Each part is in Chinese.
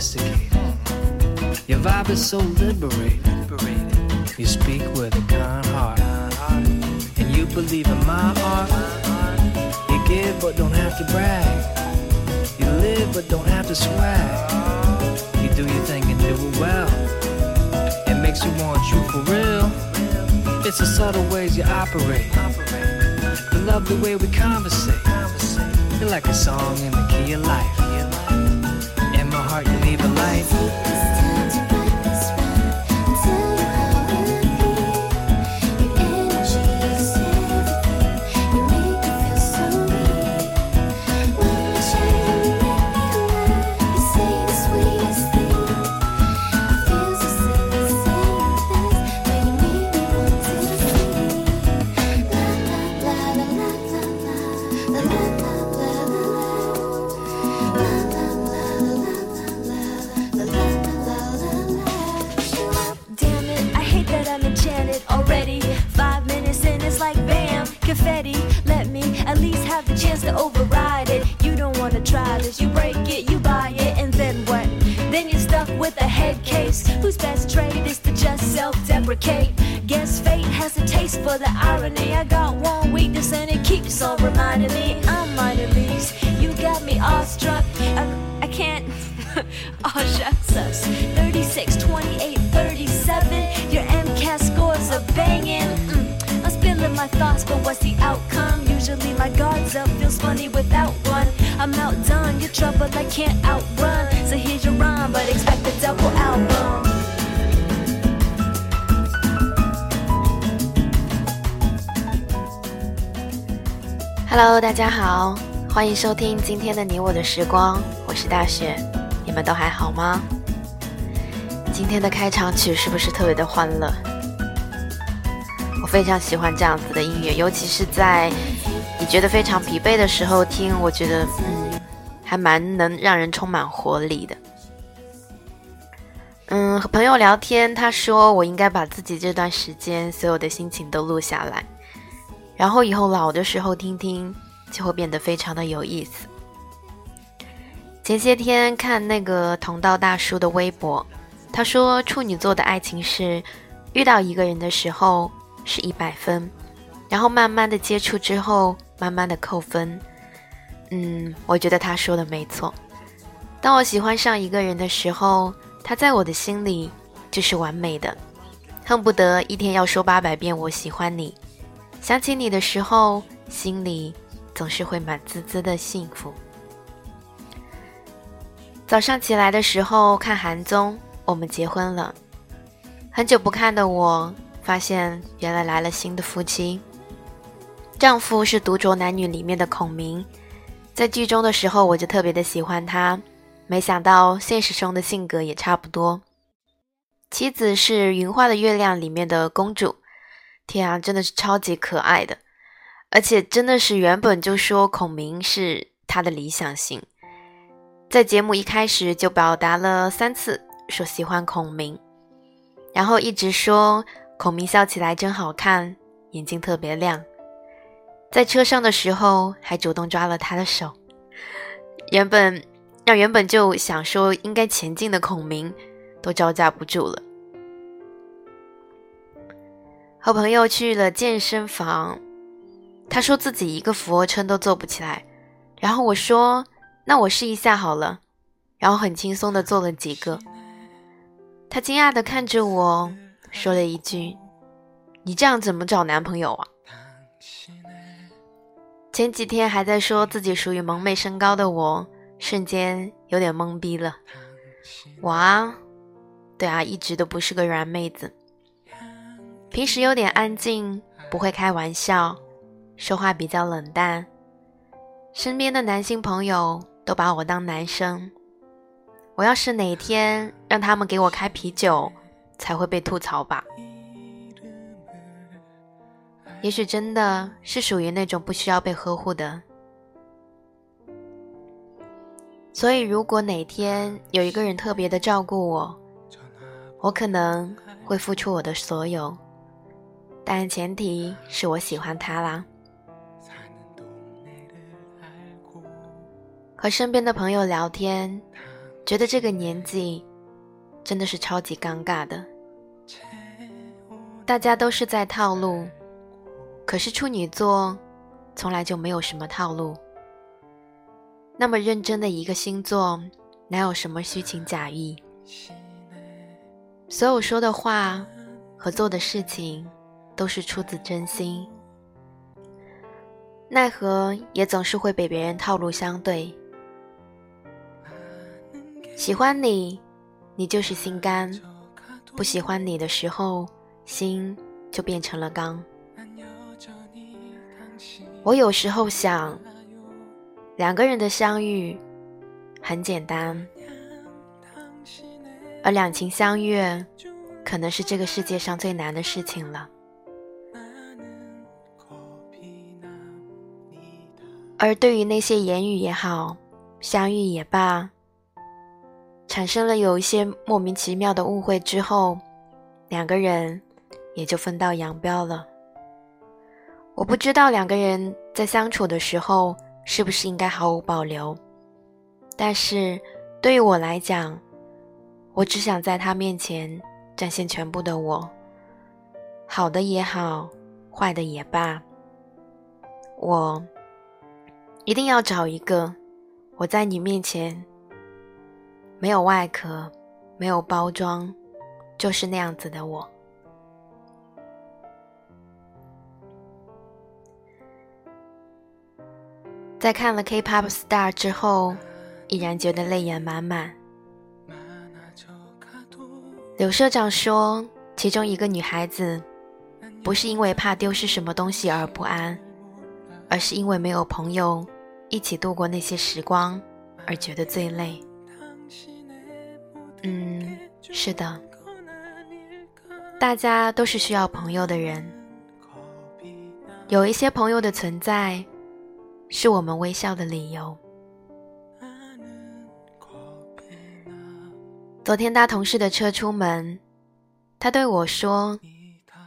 Your vibe is so liberated. You speak with a kind heart. And you believe in my art. You give but don't have to brag. You live but don't have to swag. You do your thing and do it well. It makes you want you for real. It's the subtle ways you operate. You love the way we conversate. You're like a song in the key of life heart, you leave a life. confetti. Let me at least have the chance to override it. You don't wanna try this, you break it, you buy it, and then what? Then you're stuck with a head case whose best trade is to just self deprecate. Guess fate has a taste for the irony. I got one weakness and it keeps on reminding me I'm my leagues. You got me awestruck. I, I can't. oh, shut us. Thoughts, but what's the outcome? Usually my guard's up, feels funny without one. I'm outdone, you're trouble I can't outrun. So here's your rhyme, but expect a double album. Hello，大家好，欢迎收听今天的你我的时光，我是大雪，你们都还好吗？今天的开场曲是不是特别的欢乐？非常喜欢这样子的音乐，尤其是在你觉得非常疲惫的时候听，我觉得嗯，还蛮能让人充满活力的。嗯，和朋友聊天，他说我应该把自己这段时间所有的心情都录下来，然后以后老的时候听听，就会变得非常的有意思。前些天看那个同道大叔的微博。他说：“处女座的爱情是，遇到一个人的时候是一百分，然后慢慢的接触之后，慢慢的扣分。嗯，我觉得他说的没错。当我喜欢上一个人的时候，他在我的心里就是完美的，恨不得一天要说八百遍我喜欢你。想起你的时候，心里总是会满滋滋的幸福。早上起来的时候看韩综。”我们结婚了，很久不看的我发现，原来来了新的夫妻。丈夫是《独酌男女》里面的孔明，在剧中的时候我就特别的喜欢他，没想到现实中的性格也差不多。妻子是《云画的月亮》里面的公主，天啊，真的是超级可爱的，而且真的是原本就说孔明是他的理想型，在节目一开始就表达了三次。说喜欢孔明，然后一直说孔明笑起来真好看，眼睛特别亮。在车上的时候还主动抓了他的手，原本让原本就想说应该前进的孔明都招架不住了。和朋友去了健身房，他说自己一个俯卧撑都做不起来，然后我说那我试一下好了，然后很轻松的做了几个。他惊讶的看着我，说了一句：“你这样怎么找男朋友啊？”前几天还在说自己属于萌妹身高的我，瞬间有点懵逼了。我啊，对啊，一直都不是个软妹子。平时有点安静，不会开玩笑，说话比较冷淡。身边的男性朋友都把我当男生。我要是哪天让他们给我开啤酒，才会被吐槽吧。也许真的是属于那种不需要被呵护的，所以如果哪天有一个人特别的照顾我，我可能会付出我的所有，但前提是我喜欢他啦。和身边的朋友聊天，觉得这个年纪真的是超级尴尬的，大家都是在套路。可是处女座从来就没有什么套路。那么认真的一个星座，哪有什么虚情假意？所有说的话和做的事情都是出自真心。奈何也总是会被别人套路相对。喜欢你，你就是心肝；不喜欢你的时候，心就变成了钢。我有时候想，两个人的相遇很简单，而两情相悦可能是这个世界上最难的事情了。而对于那些言语也好，相遇也罢，产生了有一些莫名其妙的误会之后，两个人也就分道扬镳了。我不知道两个人在相处的时候是不是应该毫无保留，但是对于我来讲，我只想在他面前展现全部的我，好的也好，坏的也罢，我一定要找一个我在你面前没有外壳、没有包装，就是那样子的我。在看了《K-pop Star》之后，依然觉得泪眼满满。柳社长说，其中一个女孩子不是因为怕丢失什么东西而不安，而是因为没有朋友一起度过那些时光而觉得最累。嗯，是的，大家都是需要朋友的人，有一些朋友的存在。是我们微笑的理由。昨天搭同事的车出门，他对我说：“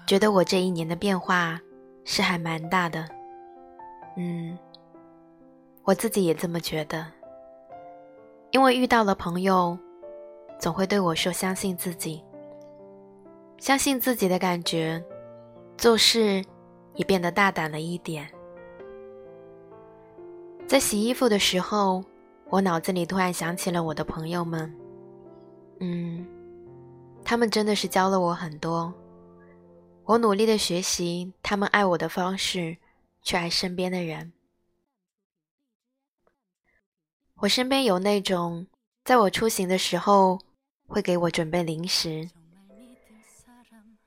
觉得我这一年的变化是还蛮大的。”嗯，我自己也这么觉得。因为遇到了朋友，总会对我说：“相信自己，相信自己的感觉，做事也变得大胆了一点。”在洗衣服的时候，我脑子里突然想起了我的朋友们。嗯，他们真的是教了我很多。我努力的学习他们爱我的方式，去爱身边的人。我身边有那种在我出行的时候会给我准备零食，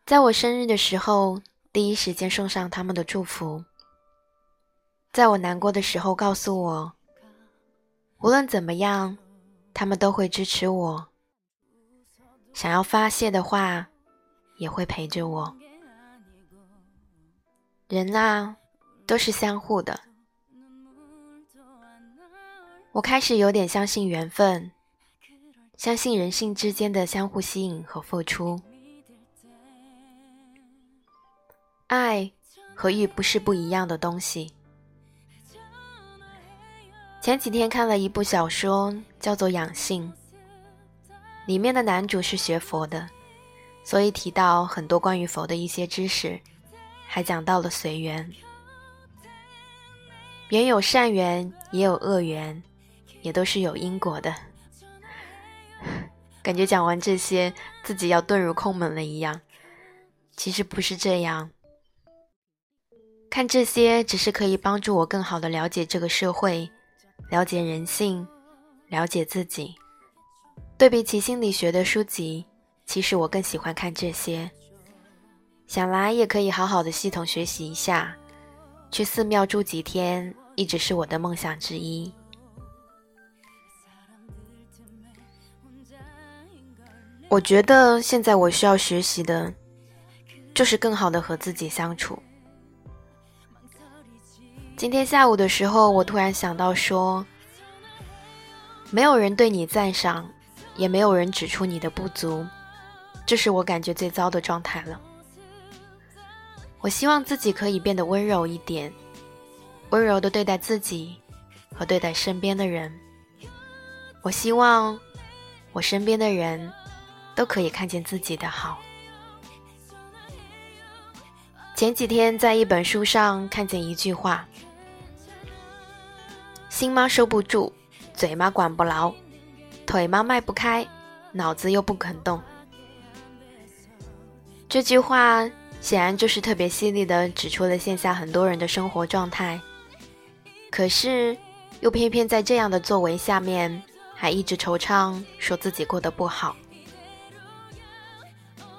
在我生日的时候第一时间送上他们的祝福。在我难过的时候，告诉我，无论怎么样，他们都会支持我。想要发泄的话，也会陪着我。人啊，都是相互的。我开始有点相信缘分，相信人性之间的相互吸引和付出。爱和欲不是不一样的东西。前几天看了一部小说，叫做《养性》，里面的男主是学佛的，所以提到很多关于佛的一些知识，还讲到了随缘。缘有善缘，也有恶缘，也都是有因果的。感觉讲完这些，自己要遁入空门了一样。其实不是这样，看这些只是可以帮助我更好的了解这个社会。了解人性，了解自己。对比起心理学的书籍，其实我更喜欢看这些。想来也可以好好的系统学习一下，去寺庙住几天，一直是我的梦想之一。我觉得现在我需要学习的，就是更好的和自己相处。今天下午的时候，我突然想到说，没有人对你赞赏，也没有人指出你的不足，这是我感觉最糟的状态了。我希望自己可以变得温柔一点，温柔的对待自己和对待身边的人。我希望我身边的人。都可以看见自己的好。前几天在一本书上看见一句话：“心妈收不住，嘴妈管不牢，腿妈迈不开，脑子又不肯动。”这句话显然就是特别犀利的指出了线下很多人的生活状态，可是又偏偏在这样的作为下面，还一直惆怅，说自己过得不好。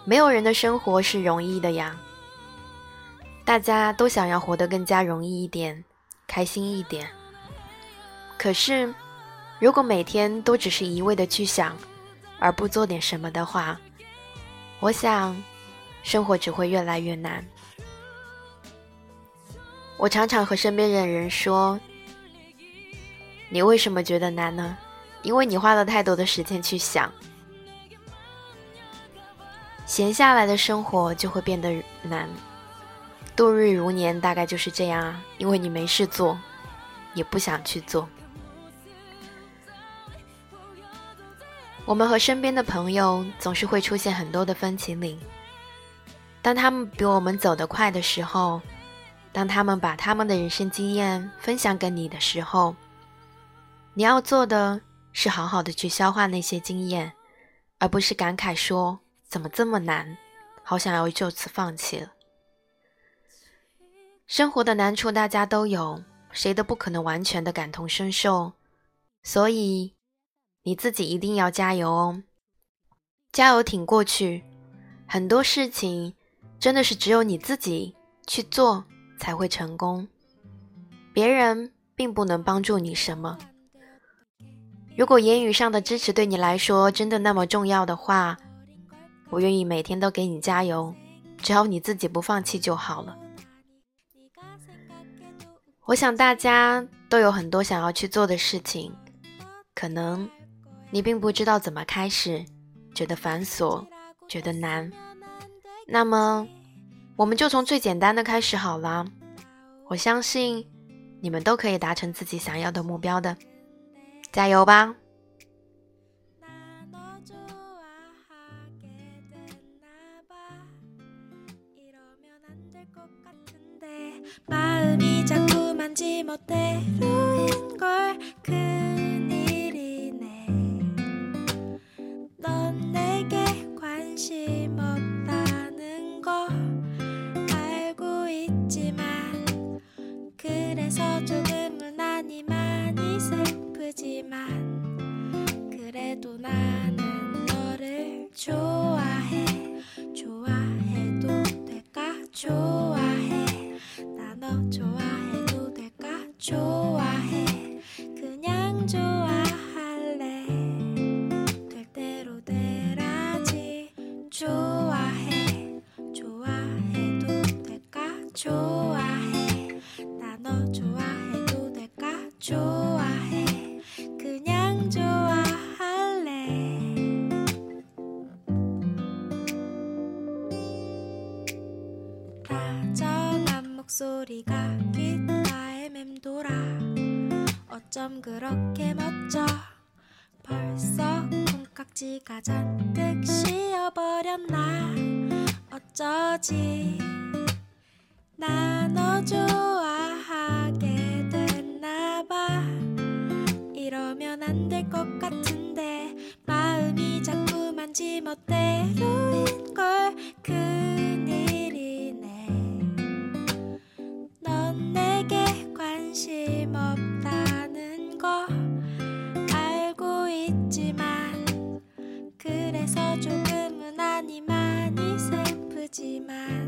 没有人的生活是容易的呀，大家都想要活得更加容易一点，开心一点。可是，如果每天都只是一味的去想，而不做点什么的话，我想，生活只会越来越难。我常常和身边的人说：“你为什么觉得难呢？因为你花了太多的时间去想。”闲下来的生活就会变得难，度日如年大概就是这样啊，因为你没事做，也不想去做。我们和身边的朋友总是会出现很多的分歧岭，当他们比我们走得快的时候，当他们把他们的人生经验分享给你的时候，你要做的是好好的去消化那些经验，而不是感慨说。怎么这么难？好想要就此放弃了。生活的难处大家都有，谁都不可能完全的感同身受，所以你自己一定要加油哦，加油挺过去。很多事情真的是只有你自己去做才会成功，别人并不能帮助你什么。如果言语上的支持对你来说真的那么重要的话，我愿意每天都给你加油，只要你自己不放弃就好了。我想大家都有很多想要去做的事情，可能你并不知道怎么开始，觉得繁琐，觉得难。那么，我们就从最简单的开始好了。我相信你们都可以达成自己想要的目标的，加油吧！ 마음이 자꾸만 지멋대로인 걸 큰 쪽지가 잔뜩 씌어버렸나? 어쩌지? 나 너 좋아하게 됐나봐. 이러면 안 될 것 같은데 마음이 자꾸만 지멋대로인 걸 큰일이네. 넌 내게 관심 없 그래서 조금은 아니 많이 슬프지만